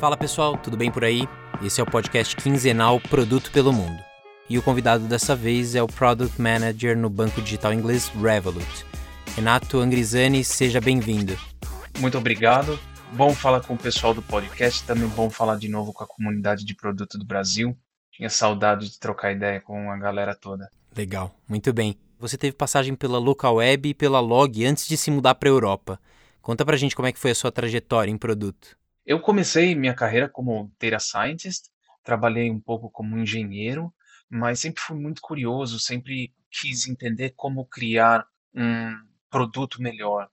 Fala pessoal, tudo bem por aí? Esse é o podcast quinzenal Produto pelo Mundo. E o convidado dessa vez é o Product Manager no banco digital inglês Revolut. Renato Angrisani, seja bem-vindo. Muito obrigado. Bom falar com o pessoal do podcast, também bom falar de novo com a comunidade de produto do Brasil. Tinha saudade de trocar ideia com a galera toda. Legal, muito bem. Você teve passagem pela Local Web e pela Log antes de se mudar para a Europa. Conta pra gente como é que foi a sua trajetória em produto. Eu comecei minha carreira como data scientist, trabalhei um pouco como engenheiro, mas sempre fui muito curioso, sempre quis entender como criar um produto melhor.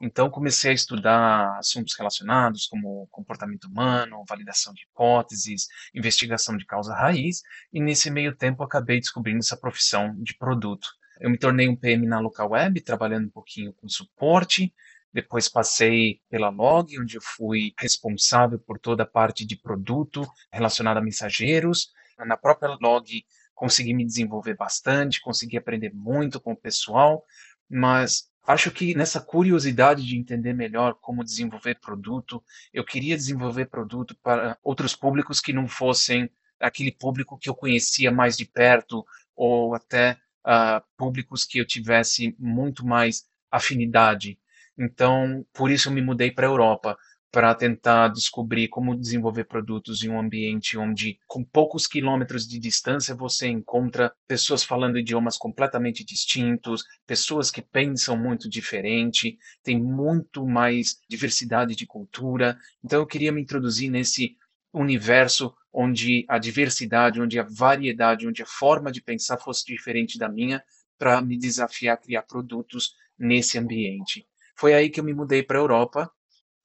Então comecei a estudar assuntos relacionados como comportamento humano, validação de hipóteses, investigação de causa raiz, e nesse meio tempo acabei descobrindo essa profissão de produto. Eu me tornei um PM na local web, trabalhando um pouquinho com suporte. Depois passei pela Log, onde eu fui responsável por toda a parte de produto relacionada a mensageiros. Na própria Log consegui me desenvolver bastante, consegui aprender muito com o pessoal, mas acho que nessa curiosidade de entender melhor como desenvolver produto, eu queria desenvolver produto para outros públicos que não fossem aquele público que eu conhecia mais de perto ou até uh, públicos que eu tivesse muito mais afinidade. Então, por isso eu me mudei para a Europa, para tentar descobrir como desenvolver produtos em um ambiente onde, com poucos quilômetros de distância, você encontra pessoas falando idiomas completamente distintos, pessoas que pensam muito diferente, tem muito mais diversidade de cultura. Então, eu queria me introduzir nesse universo onde a diversidade, onde a variedade, onde a forma de pensar fosse diferente da minha, para me desafiar a criar produtos nesse ambiente. Foi aí que eu me mudei para a Europa,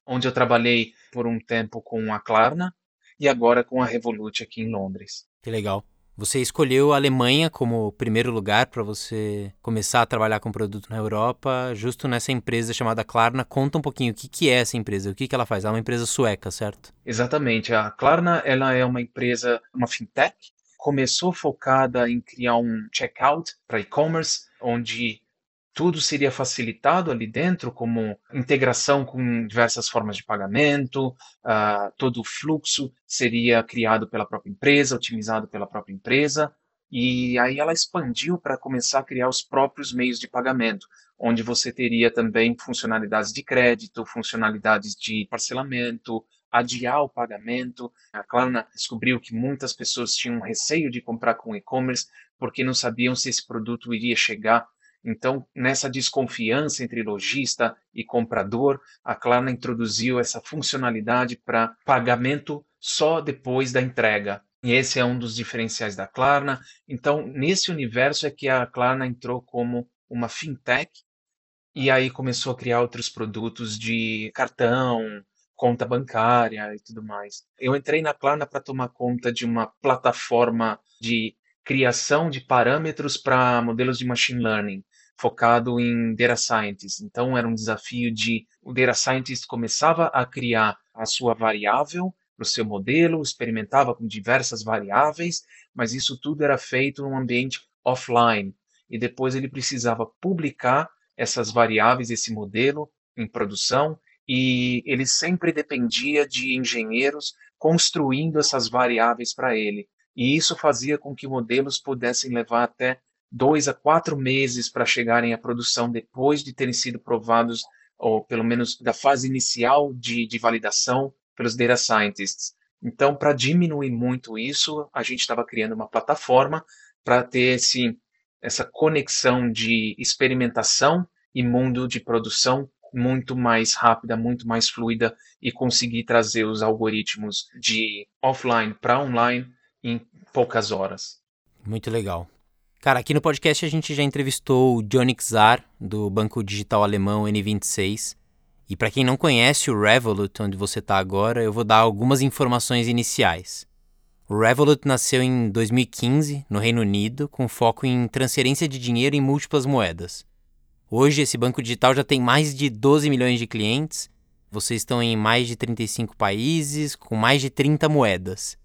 onde eu trabalhei por um tempo com a Klarna e agora com a Revolut aqui em Londres. Que legal. Você escolheu a Alemanha como primeiro lugar para você começar a trabalhar com produto na Europa, justo nessa empresa chamada Klarna. Conta um pouquinho o que, que é essa empresa, o que, que ela faz. Ela é uma empresa sueca, certo? Exatamente. A Klarna ela é uma empresa, uma fintech. Começou focada em criar um checkout para e-commerce, onde tudo seria facilitado ali dentro, como integração com diversas formas de pagamento, uh, todo o fluxo seria criado pela própria empresa, otimizado pela própria empresa, e aí ela expandiu para começar a criar os próprios meios de pagamento, onde você teria também funcionalidades de crédito, funcionalidades de parcelamento, adiar o pagamento. A Klarna descobriu que muitas pessoas tinham receio de comprar com e-commerce porque não sabiam se esse produto iria chegar então, nessa desconfiança entre lojista e comprador, a Klarna introduziu essa funcionalidade para pagamento só depois da entrega. E esse é um dos diferenciais da Klarna. Então, nesse universo é que a Klarna entrou como uma fintech e aí começou a criar outros produtos de cartão, conta bancária e tudo mais. Eu entrei na Klarna para tomar conta de uma plataforma de criação de parâmetros para modelos de machine learning focado em data scientist. Então era um desafio de o data scientist começava a criar a sua variável para o seu modelo, experimentava com diversas variáveis, mas isso tudo era feito num ambiente offline e depois ele precisava publicar essas variáveis, esse modelo em produção e ele sempre dependia de engenheiros construindo essas variáveis para ele. E isso fazia com que modelos pudessem levar até dois a quatro meses para chegarem à produção depois de terem sido provados, ou pelo menos da fase inicial de, de validação pelos data scientists. Então, para diminuir muito isso, a gente estava criando uma plataforma para ter esse, essa conexão de experimentação e mundo de produção muito mais rápida, muito mais fluida e conseguir trazer os algoritmos de offline para online em poucas horas. Muito legal. Cara, aqui no podcast a gente já entrevistou o Johnny Czar, do banco digital alemão N26. E para quem não conhece o Revolut, onde você está agora, eu vou dar algumas informações iniciais. O Revolut nasceu em 2015, no Reino Unido, com foco em transferência de dinheiro em múltiplas moedas. Hoje, esse banco digital já tem mais de 12 milhões de clientes. Vocês estão em mais de 35 países, com mais de 30 moedas.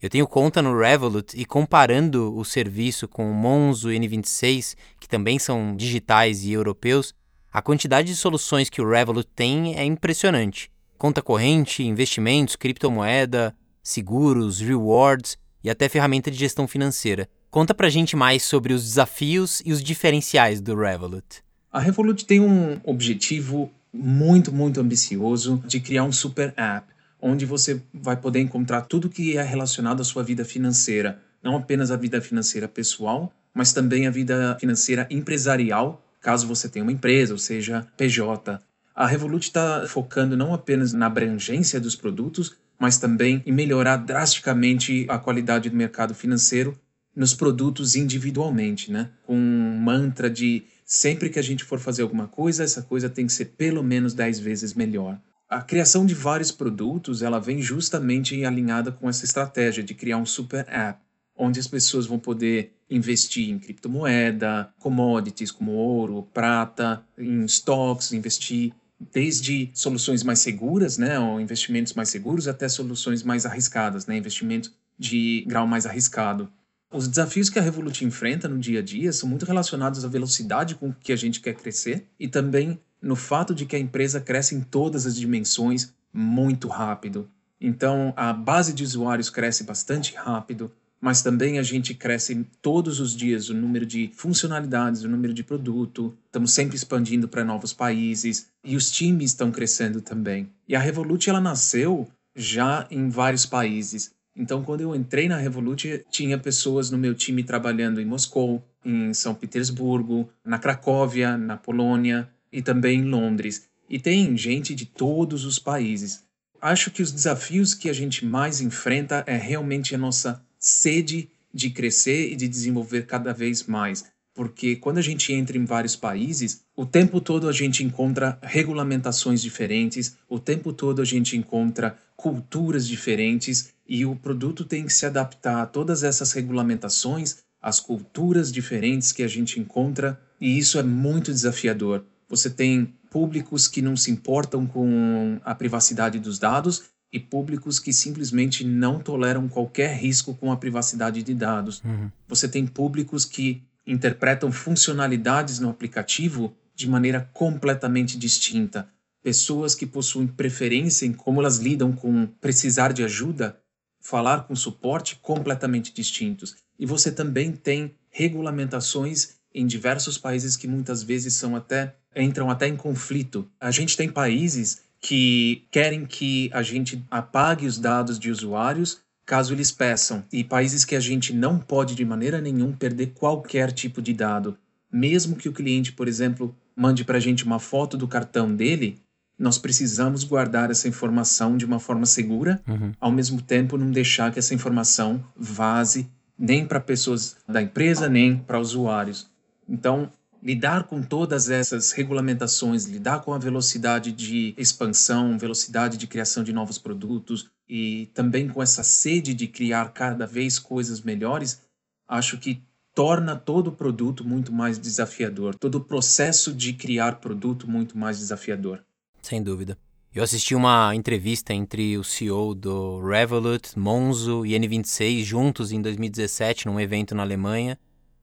Eu tenho conta no Revolut e comparando o serviço com o Monzo N26, que também são digitais e europeus, a quantidade de soluções que o Revolut tem é impressionante. conta corrente, investimentos, criptomoeda, seguros, rewards e até ferramenta de gestão financeira. Conta pra gente mais sobre os desafios e os diferenciais do Revolut. A Revolut tem um objetivo muito, muito ambicioso de criar um super app onde você vai poder encontrar tudo que é relacionado à sua vida financeira, não apenas a vida financeira pessoal, mas também a vida financeira empresarial, caso você tenha uma empresa, ou seja, PJ. A Revolut está focando não apenas na abrangência dos produtos, mas também em melhorar drasticamente a qualidade do mercado financeiro nos produtos individualmente, né? Com um mantra de sempre que a gente for fazer alguma coisa, essa coisa tem que ser pelo menos 10 vezes melhor. A criação de vários produtos, ela vem justamente alinhada com essa estratégia de criar um super app, onde as pessoas vão poder investir em criptomoeda, commodities como ouro, prata, em stocks, investir desde soluções mais seguras, né, ou investimentos mais seguros, até soluções mais arriscadas, né, investimento de grau mais arriscado. Os desafios que a Revolut enfrenta no dia a dia são muito relacionados à velocidade com que a gente quer crescer e também no fato de que a empresa cresce em todas as dimensões muito rápido. Então, a base de usuários cresce bastante rápido, mas também a gente cresce todos os dias o número de funcionalidades, o número de produto, estamos sempre expandindo para novos países e os times estão crescendo também. E a Revolut ela nasceu já em vários países. Então, quando eu entrei na Revolut, tinha pessoas no meu time trabalhando em Moscou, em São Petersburgo, na Cracóvia, na Polônia e também em Londres. E tem gente de todos os países. Acho que os desafios que a gente mais enfrenta é realmente a nossa sede de crescer e de desenvolver cada vez mais. Porque quando a gente entra em vários países, o tempo todo a gente encontra regulamentações diferentes, o tempo todo a gente encontra culturas diferentes e o produto tem que se adaptar a todas essas regulamentações, as culturas diferentes que a gente encontra, e isso é muito desafiador. Você tem públicos que não se importam com a privacidade dos dados e públicos que simplesmente não toleram qualquer risco com a privacidade de dados. Uhum. Você tem públicos que interpretam funcionalidades no aplicativo de maneira completamente distinta. Pessoas que possuem preferência em como elas lidam com precisar de ajuda falar com suporte completamente distintos. E você também tem regulamentações em diversos países que muitas vezes são até entram até em conflito. A gente tem países que querem que a gente apague os dados de usuários caso eles peçam, e países que a gente não pode de maneira nenhuma perder qualquer tipo de dado. Mesmo que o cliente, por exemplo, mande para a gente uma foto do cartão dele, nós precisamos guardar essa informação de uma forma segura, uhum. ao mesmo tempo não deixar que essa informação vaze nem para pessoas da empresa, nem para usuários. Então, lidar com todas essas regulamentações, lidar com a velocidade de expansão, velocidade de criação de novos produtos e também com essa sede de criar cada vez coisas melhores, acho que torna todo o produto muito mais desafiador, todo o processo de criar produto muito mais desafiador. Sem dúvida. Eu assisti uma entrevista entre o CEO do Revolut, Monzo e N26 juntos em 2017 num evento na Alemanha.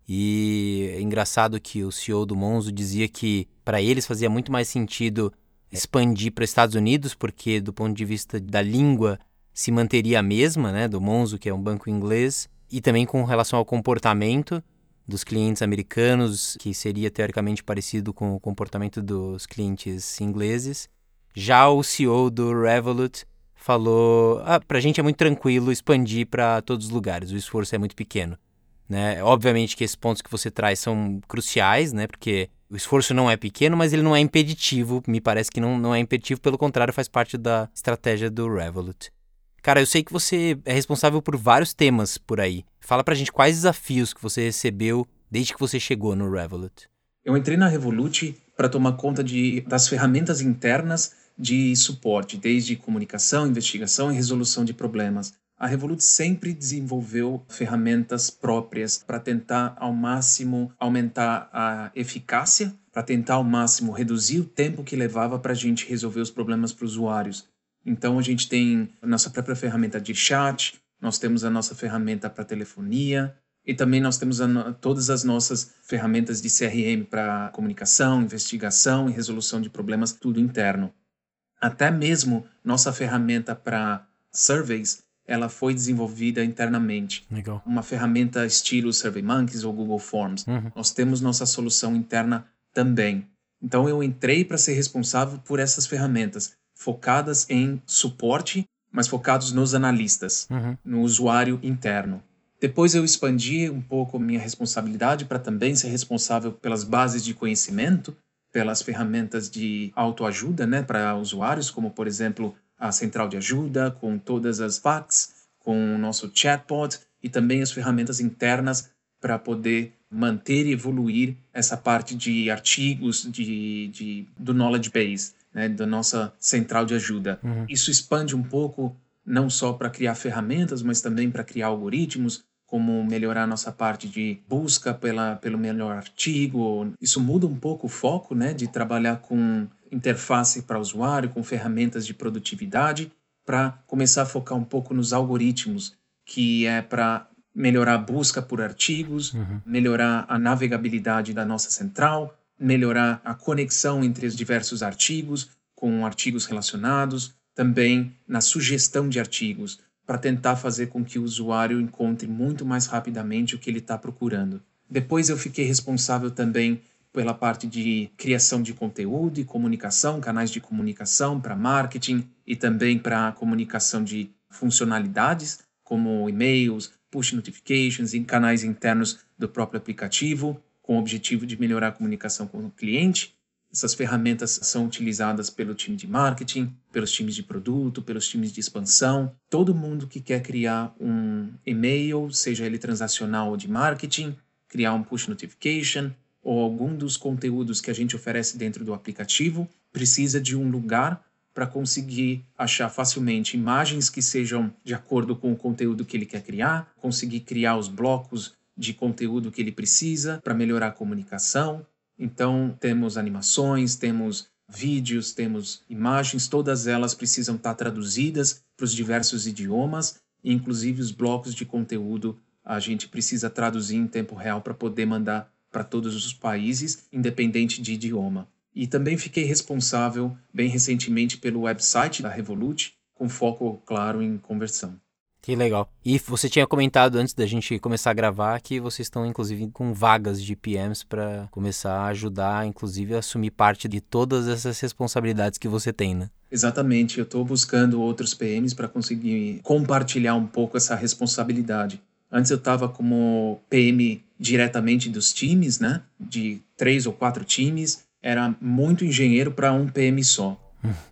E é engraçado que o CEO do Monzo dizia que para eles fazia muito mais sentido expandir para Estados Unidos, porque do ponto de vista da língua se manteria a mesma, né, do Monzo, que é um banco inglês, e também com relação ao comportamento dos clientes americanos, que seria teoricamente parecido com o comportamento dos clientes ingleses. Já o CEO do Revolut falou: ah, para a gente é muito tranquilo expandir para todos os lugares, o esforço é muito pequeno. Né? Obviamente que esses pontos que você traz são cruciais, né? porque o esforço não é pequeno, mas ele não é impeditivo. Me parece que não, não é impeditivo, pelo contrário, faz parte da estratégia do Revolut. Cara, eu sei que você é responsável por vários temas por aí. Fala pra gente quais desafios que você recebeu desde que você chegou no Revolut. Eu entrei na Revolut para tomar conta de, das ferramentas internas de suporte, desde comunicação, investigação e resolução de problemas. A Revolut sempre desenvolveu ferramentas próprias para tentar ao máximo aumentar a eficácia, para tentar ao máximo reduzir o tempo que levava para a gente resolver os problemas para os usuários. Então a gente tem a nossa própria ferramenta de chat, nós temos a nossa ferramenta para telefonia e também nós temos a, todas as nossas ferramentas de CRM para comunicação, investigação e resolução de problemas, tudo interno. Até mesmo nossa ferramenta para surveys, ela foi desenvolvida internamente. Legal. Uma ferramenta estilo SurveyMonkeys ou Google Forms. Uhum. Nós temos nossa solução interna também. Então eu entrei para ser responsável por essas ferramentas, focadas em suporte, mas focados nos analistas, Uhum. no usuário interno. Depois eu expandi um pouco minha responsabilidade para também ser responsável pelas bases de conhecimento, pelas ferramentas de autoajuda, né, para usuários, como por exemplo a central de ajuda, com todas as facts, com o nosso chatbot e também as ferramentas internas para poder manter e evoluir essa parte de artigos de, de do knowledge base, né, da nossa central de ajuda. Uhum. Isso expande um pouco não só para criar ferramentas, mas também para criar algoritmos, como melhorar nossa parte de busca pela, pelo melhor artigo. Isso muda um pouco o foco, né, de trabalhar com interface para usuário, com ferramentas de produtividade, para começar a focar um pouco nos algoritmos, que é para melhorar a busca por artigos, Uhum. melhorar a navegabilidade da nossa central, melhorar a conexão entre os diversos artigos com artigos relacionados, também na sugestão de artigos, para tentar fazer com que o usuário encontre muito mais rapidamente o que ele está procurando. Depois eu fiquei responsável também pela parte de criação de conteúdo e comunicação, canais de comunicação para marketing e também para comunicação de funcionalidades, como e-mails, push notifications e canais internos do próprio aplicativo, com o objetivo de melhorar a comunicação com o cliente. Essas ferramentas são utilizadas pelo time de marketing, pelos times de produto, pelos times de expansão. Todo mundo que quer criar um e-mail, seja ele transacional ou de marketing, criar um push notification ou algum dos conteúdos que a gente oferece dentro do aplicativo, precisa de um lugar para conseguir achar facilmente imagens que sejam de acordo com o conteúdo que ele quer criar, conseguir criar os blocos de conteúdo que ele precisa para melhorar a comunicação. Então, temos animações, temos vídeos, temos imagens, todas elas precisam estar traduzidas para os diversos idiomas, inclusive os blocos de conteúdo a gente precisa traduzir em tempo real para poder mandar para todos os países, independente de idioma. E também fiquei responsável, bem recentemente, pelo website da Revolut, com foco, claro, em conversão. Que legal. E você tinha comentado antes da gente começar a gravar que vocês estão, inclusive, com vagas de PMs para começar a ajudar, inclusive, a assumir parte de todas essas responsabilidades que você tem, né? Exatamente. Eu estou buscando outros PMs para conseguir compartilhar um pouco essa responsabilidade. Antes eu estava como PM diretamente dos times, né? De três ou quatro times. Era muito engenheiro para um PM só.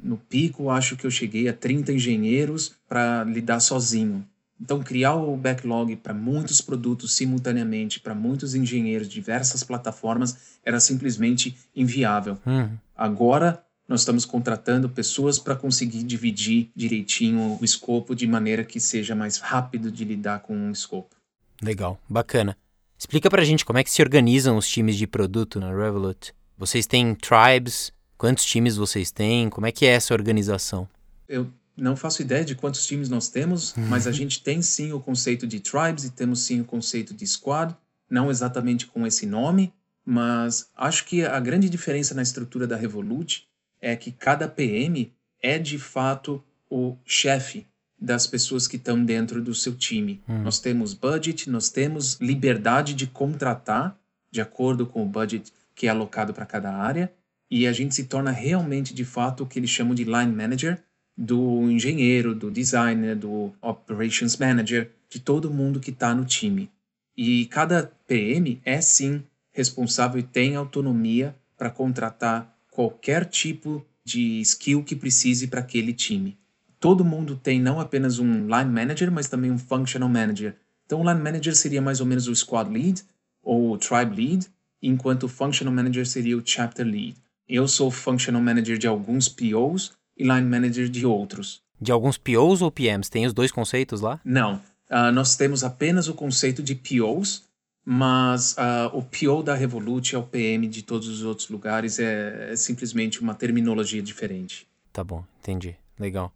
No pico, acho que eu cheguei a 30 engenheiros para lidar sozinho. Então, criar o backlog para muitos produtos simultaneamente, para muitos engenheiros, diversas plataformas, era simplesmente inviável. Uhum. Agora, nós estamos contratando pessoas para conseguir dividir direitinho o escopo de maneira que seja mais rápido de lidar com o escopo. Legal, bacana. Explica pra gente como é que se organizam os times de produto na Revolut. Vocês têm tribes? Quantos times vocês têm? Como é que é essa organização? Eu não faço ideia de quantos times nós temos, mas a gente tem sim o conceito de tribes e temos sim o conceito de squad, não exatamente com esse nome, mas acho que a grande diferença na estrutura da Revolut é que cada PM é de fato o chefe das pessoas que estão dentro do seu time. Hum. Nós temos budget, nós temos liberdade de contratar de acordo com o budget que é alocado para cada área, e a gente se torna realmente de fato o que eles chamam de line manager do engenheiro, do designer, do operations manager, de todo mundo que está no time. E cada PM é sim responsável e tem autonomia para contratar qualquer tipo de skill que precise para aquele time. Todo mundo tem não apenas um line manager, mas também um functional manager. Então, o line manager seria mais ou menos o squad lead ou o tribe lead, enquanto o functional manager seria o chapter lead. Eu sou functional manager de alguns POs e line manager de outros. De alguns POs ou PMs? Tem os dois conceitos lá? Não, uh, nós temos apenas o conceito de POs, mas uh, o PO da Revolut é o PM de todos os outros lugares, é, é simplesmente uma terminologia diferente. Tá bom, entendi. Legal.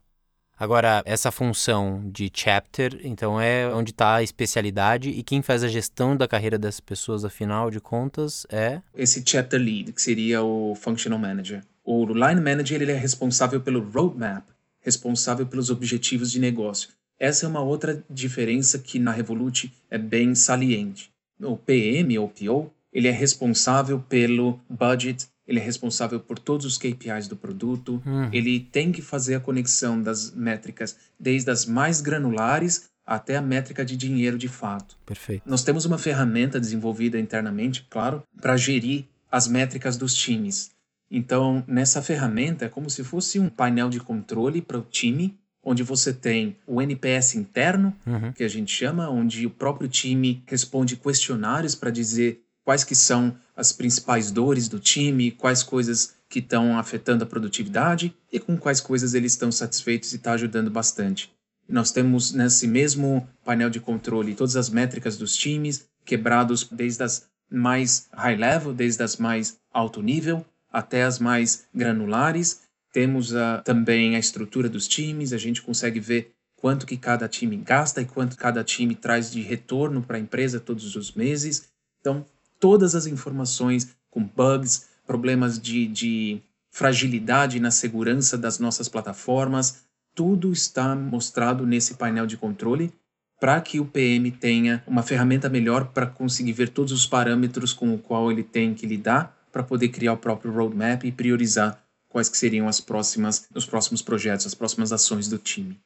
Agora, essa função de chapter, então é onde está a especialidade e quem faz a gestão da carreira dessas pessoas, afinal de contas, é. Esse chapter lead, que seria o functional manager. O line manager ele é responsável pelo roadmap, responsável pelos objetivos de negócio. Essa é uma outra diferença que na Revolut é bem saliente. O PM ou PO, ele é responsável pelo budget, ele é responsável por todos os KPIs do produto, Uhum. ele tem que fazer a conexão das métricas desde as mais granulares até a métrica de dinheiro de fato. Perfeito. Nós temos uma ferramenta desenvolvida internamente, claro, para gerir as métricas dos times. Então, nessa ferramenta é como se fosse um painel de controle para o time, onde você tem o NPS interno, Uhum. que a gente chama, onde o próprio time responde questionários para dizer quais que são as principais dores do time, quais coisas que estão afetando a produtividade e com quais coisas eles estão satisfeitos e está ajudando bastante. Nós temos nesse mesmo painel de controle todas as métricas dos times, quebrados desde as mais high level, desde as mais alto nível, até as mais granulares. Temos ah, também a estrutura dos times, a gente consegue ver quanto que cada time gasta e quanto cada time traz de retorno para a empresa todos os meses. Então, todas as informações com bugs, problemas de, de fragilidade na segurança das nossas plataformas, tudo está mostrado nesse painel de controle para que o PM tenha uma ferramenta melhor para conseguir ver todos os parâmetros com o qual ele tem que lidar para poder criar o próprio roadmap e priorizar quais que seriam as próximas os próximos projetos, as próximas ações do time.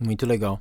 Muito legal.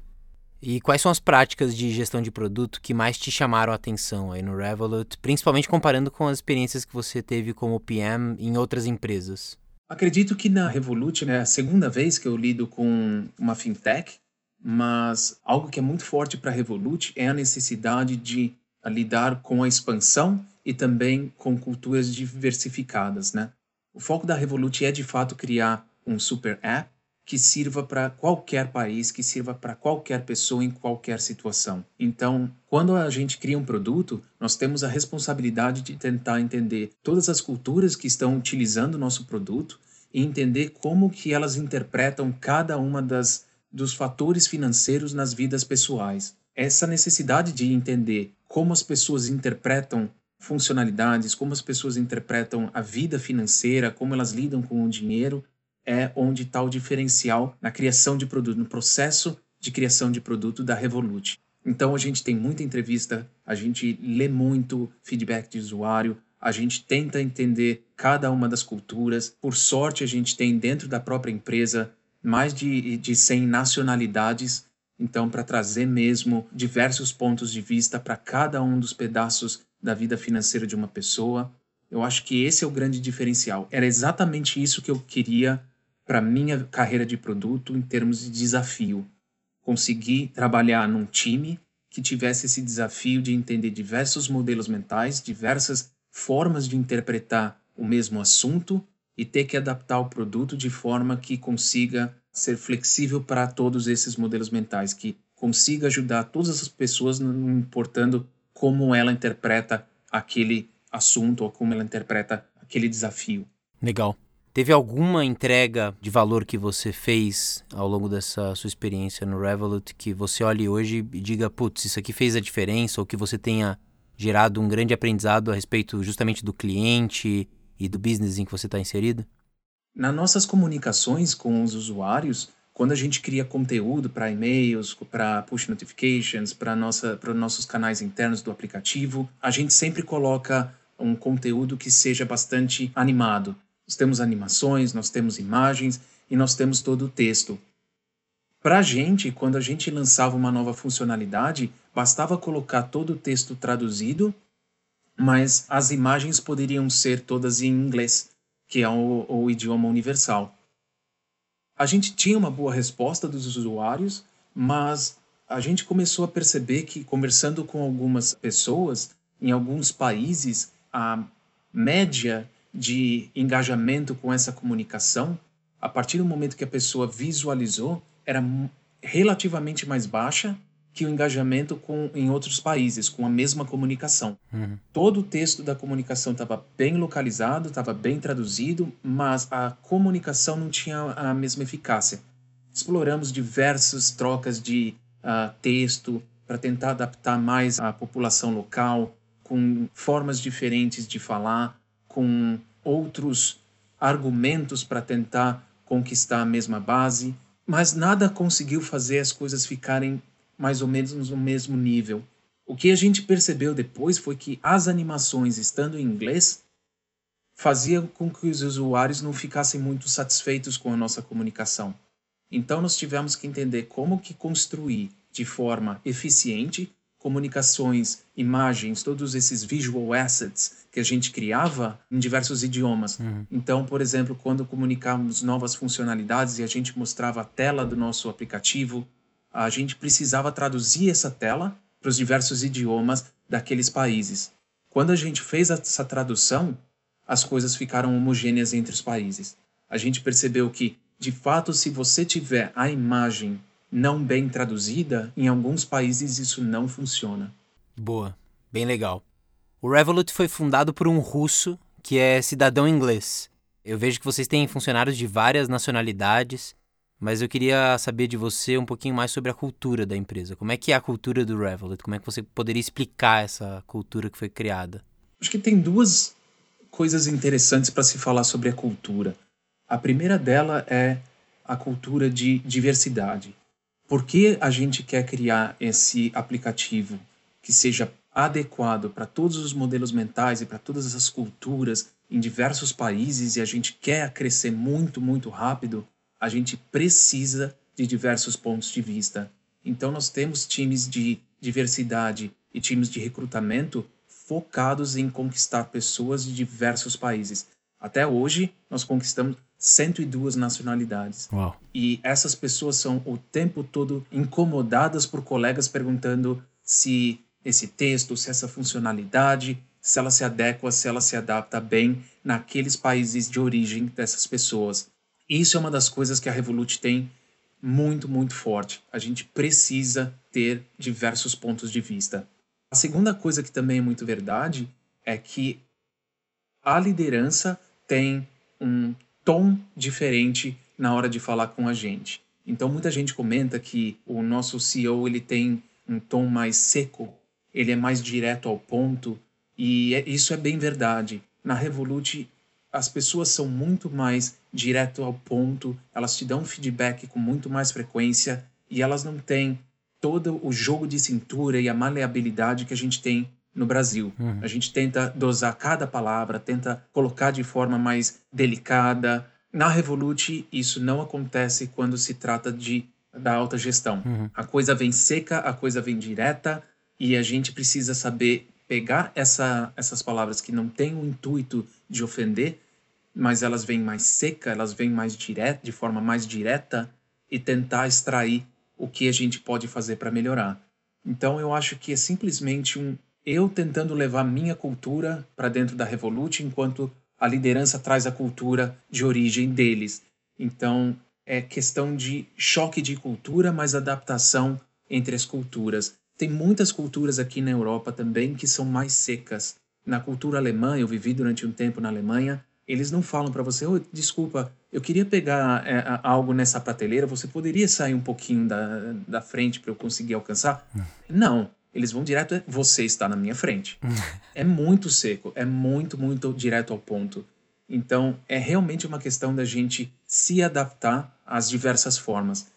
E quais são as práticas de gestão de produto que mais te chamaram a atenção aí no Revolut, principalmente comparando com as experiências que você teve como PM em outras empresas? Acredito que na Revolut é a segunda vez que eu lido com uma fintech, mas algo que é muito forte para a Revolut é a necessidade de lidar com a expansão e também com culturas diversificadas, né? O foco da Revolut é de fato criar um super app que sirva para qualquer país, que sirva para qualquer pessoa em qualquer situação. Então, quando a gente cria um produto, nós temos a responsabilidade de tentar entender todas as culturas que estão utilizando o nosso produto e entender como que elas interpretam cada uma das dos fatores financeiros nas vidas pessoais. Essa necessidade de entender como as pessoas interpretam funcionalidades, como as pessoas interpretam a vida financeira, como elas lidam com o dinheiro, é onde está o diferencial na criação de produto, no processo de criação de produto da Revolut. Então a gente tem muita entrevista, a gente lê muito feedback de usuário, a gente tenta entender cada uma das culturas. Por sorte, a gente tem dentro da própria empresa mais de, de 100 nacionalidades, então para trazer mesmo diversos pontos de vista para cada um dos pedaços da vida financeira de uma pessoa. Eu acho que esse é o grande diferencial. Era exatamente isso que eu queria para minha carreira de produto em termos de desafio. Conseguir trabalhar num time que tivesse esse desafio de entender diversos modelos mentais, diversas formas de interpretar o mesmo assunto e ter que adaptar o produto de forma que consiga ser flexível para todos esses modelos mentais, que consiga ajudar todas as pessoas, não importando como ela interpreta aquele assunto ou como ela interpreta aquele desafio. Legal. Teve alguma entrega de valor que você fez ao longo dessa sua experiência no Revolut que você olhe hoje e diga, putz, isso aqui fez a diferença, ou que você tenha gerado um grande aprendizado a respeito justamente do cliente e do business em que você está inserido? Nas nossas comunicações com os usuários, quando a gente cria conteúdo para e-mails, para push notifications, para nossos canais internos do aplicativo, a gente sempre coloca um conteúdo que seja bastante animado. Nós temos animações, nós temos imagens e nós temos todo o texto. Para a gente, quando a gente lançava uma nova funcionalidade, bastava colocar todo o texto traduzido, mas as imagens poderiam ser todas em inglês, que é o, o idioma universal. A gente tinha uma boa resposta dos usuários, mas a gente começou a perceber que, conversando com algumas pessoas, em alguns países, a média de engajamento com essa comunicação, a partir do momento que a pessoa visualizou, era relativamente mais baixa que o engajamento com, em outros países, com a mesma comunicação. Uhum. Todo o texto da comunicação estava bem localizado, estava bem traduzido, mas a comunicação não tinha a mesma eficácia. Exploramos diversas trocas de uh, texto para tentar adaptar mais à população local, com formas diferentes de falar, com outros argumentos para tentar conquistar a mesma base, mas nada conseguiu fazer as coisas ficarem mais ou menos no mesmo nível. O que a gente percebeu depois foi que as animações estando em inglês faziam com que os usuários não ficassem muito satisfeitos com a nossa comunicação. Então nós tivemos que entender como que construir de forma eficiente comunicações, imagens, todos esses visual assets que a gente criava em diversos idiomas. Uhum. Então, por exemplo, quando comunicávamos novas funcionalidades e a gente mostrava a tela do nosso aplicativo, a gente precisava traduzir essa tela para os diversos idiomas daqueles países. Quando a gente fez essa tradução, as coisas ficaram homogêneas entre os países. A gente percebeu que, de fato, se você tiver a imagem não bem traduzida, em alguns países isso não funciona. Boa, bem legal. O Revolut foi fundado por um russo que é cidadão inglês. Eu vejo que vocês têm funcionários de várias nacionalidades, mas eu queria saber de você um pouquinho mais sobre a cultura da empresa. Como é que é a cultura do Revolut? Como é que você poderia explicar essa cultura que foi criada? Acho que tem duas coisas interessantes para se falar sobre a cultura. A primeira dela é a cultura de diversidade. Por que a gente quer criar esse aplicativo que seja adequado para todos os modelos mentais e para todas essas culturas em diversos países e a gente quer crescer muito, muito rápido? A gente precisa de diversos pontos de vista. Então, nós temos times de diversidade e times de recrutamento focados em conquistar pessoas de diversos países. Até hoje, nós conquistamos 102 nacionalidades. Uau. E essas pessoas são o tempo todo incomodadas por colegas perguntando se esse texto, se essa funcionalidade, se ela se adequa, se ela se adapta bem naqueles países de origem dessas pessoas. Isso é uma das coisas que a Revolut tem muito, muito forte. A gente precisa ter diversos pontos de vista. A segunda coisa que também é muito verdade é que a liderança tem um tom diferente na hora de falar com a gente. Então muita gente comenta que o nosso CEO ele tem um tom mais seco, ele é mais direto ao ponto e é, isso é bem verdade. Na Revolut as pessoas são muito mais direto ao ponto, elas te dão feedback com muito mais frequência e elas não têm todo o jogo de cintura e a maleabilidade que a gente tem no Brasil. Uhum. A gente tenta dosar cada palavra, tenta colocar de forma mais delicada. Na Revolut, isso não acontece quando se trata de da alta gestão. Uhum. A coisa vem seca, a coisa vem direta e a gente precisa saber pegar essa, essas palavras que não têm o intuito de ofender, mas elas vêm mais seca, elas vêm mais direta, de forma mais direta e tentar extrair o que a gente pode fazer para melhorar. Então eu acho que é simplesmente um eu tentando levar minha cultura para dentro da Revolut, enquanto a liderança traz a cultura de origem deles. Então, é questão de choque de cultura, mas adaptação entre as culturas. Tem muitas culturas aqui na Europa também que são mais secas. Na cultura alemã, eu vivi durante um tempo na Alemanha, eles não falam para você, oh, desculpa, eu queria pegar é, algo nessa prateleira, você poderia sair um pouquinho da, da frente para eu conseguir alcançar? Hum. Não eles vão direto, você está na minha frente. é muito seco, é muito, muito direto ao ponto. Então, é realmente uma questão da gente se adaptar às diversas formas.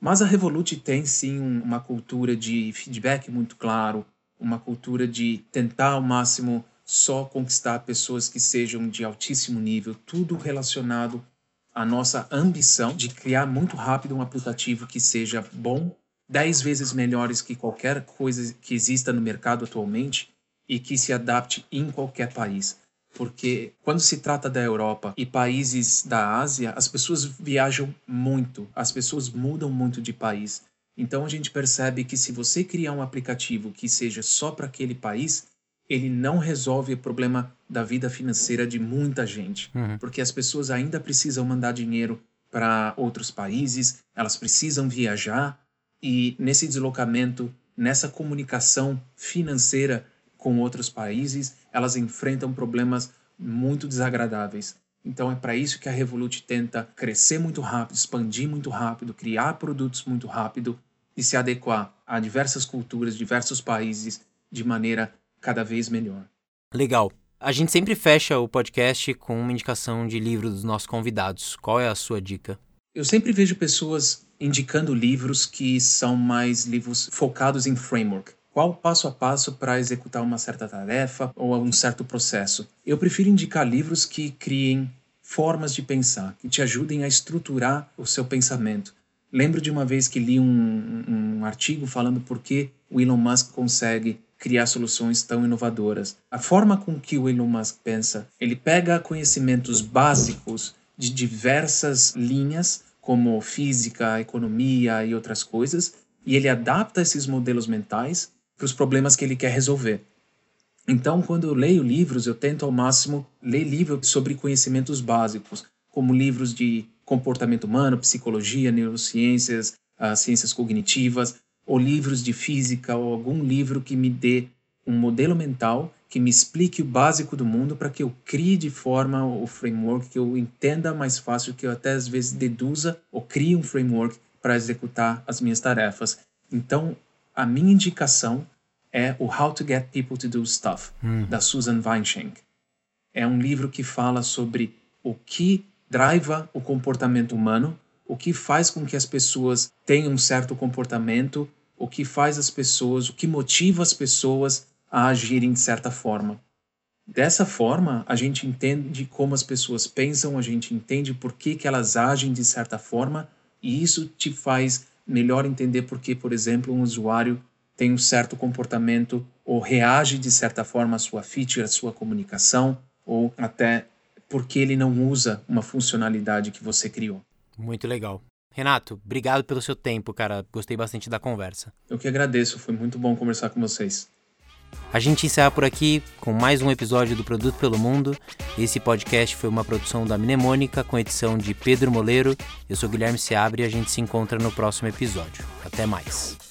Mas a Revolut tem sim uma cultura de feedback muito claro, uma cultura de tentar ao máximo só conquistar pessoas que sejam de altíssimo nível, tudo relacionado à nossa ambição de criar muito rápido um aplicativo que seja bom 10 vezes melhores que qualquer coisa que exista no mercado atualmente e que se adapte em qualquer país. Porque quando se trata da Europa e países da Ásia, as pessoas viajam muito, as pessoas mudam muito de país. Então a gente percebe que se você criar um aplicativo que seja só para aquele país, ele não resolve o problema da vida financeira de muita gente, uhum. porque as pessoas ainda precisam mandar dinheiro para outros países, elas precisam viajar, e nesse deslocamento, nessa comunicação financeira com outros países, elas enfrentam problemas muito desagradáveis. Então é para isso que a Revolut tenta crescer muito rápido, expandir muito rápido, criar produtos muito rápido e se adequar a diversas culturas, diversos países de maneira cada vez melhor. Legal. A gente sempre fecha o podcast com uma indicação de livro dos nossos convidados. Qual é a sua dica? Eu sempre vejo pessoas indicando livros que são mais livros focados em framework. Qual passo a passo para executar uma certa tarefa ou um certo processo? Eu prefiro indicar livros que criem formas de pensar, que te ajudem a estruturar o seu pensamento. Lembro de uma vez que li um, um artigo falando por que o Elon Musk consegue criar soluções tão inovadoras. A forma com que o Elon Musk pensa, ele pega conhecimentos básicos de diversas linhas, como física, economia e outras coisas, e ele adapta esses modelos mentais para os problemas que ele quer resolver. Então, quando eu leio livros, eu tento ao máximo ler livros sobre conhecimentos básicos, como livros de comportamento humano, psicologia, neurociências, uh, ciências cognitivas, ou livros de física, ou algum livro que me dê um modelo mental que me explique o básico do mundo para que eu crie de forma o framework, que eu entenda mais fácil, que eu até às vezes deduza ou crie um framework para executar as minhas tarefas. Então, a minha indicação é o How to Get People to Do Stuff, hum. da Susan Weinschenk. É um livro que fala sobre o que driva o comportamento humano, o que faz com que as pessoas tenham um certo comportamento, o que faz as pessoas, o que motiva as pessoas a agirem de certa forma. Dessa forma, a gente entende como as pessoas pensam, a gente entende por que, que elas agem de certa forma, e isso te faz melhor entender por que, por exemplo, um usuário tem um certo comportamento ou reage de certa forma à sua feature, à sua comunicação, ou até porque ele não usa uma funcionalidade que você criou. Muito legal. Renato, obrigado pelo seu tempo, cara. Gostei bastante da conversa. Eu que agradeço, foi muito bom conversar com vocês. A gente encerra por aqui com mais um episódio do Produto pelo Mundo. Esse podcast foi uma produção da Mnemônica com edição de Pedro Moleiro. Eu sou Guilherme Seabre e a gente se encontra no próximo episódio. Até mais.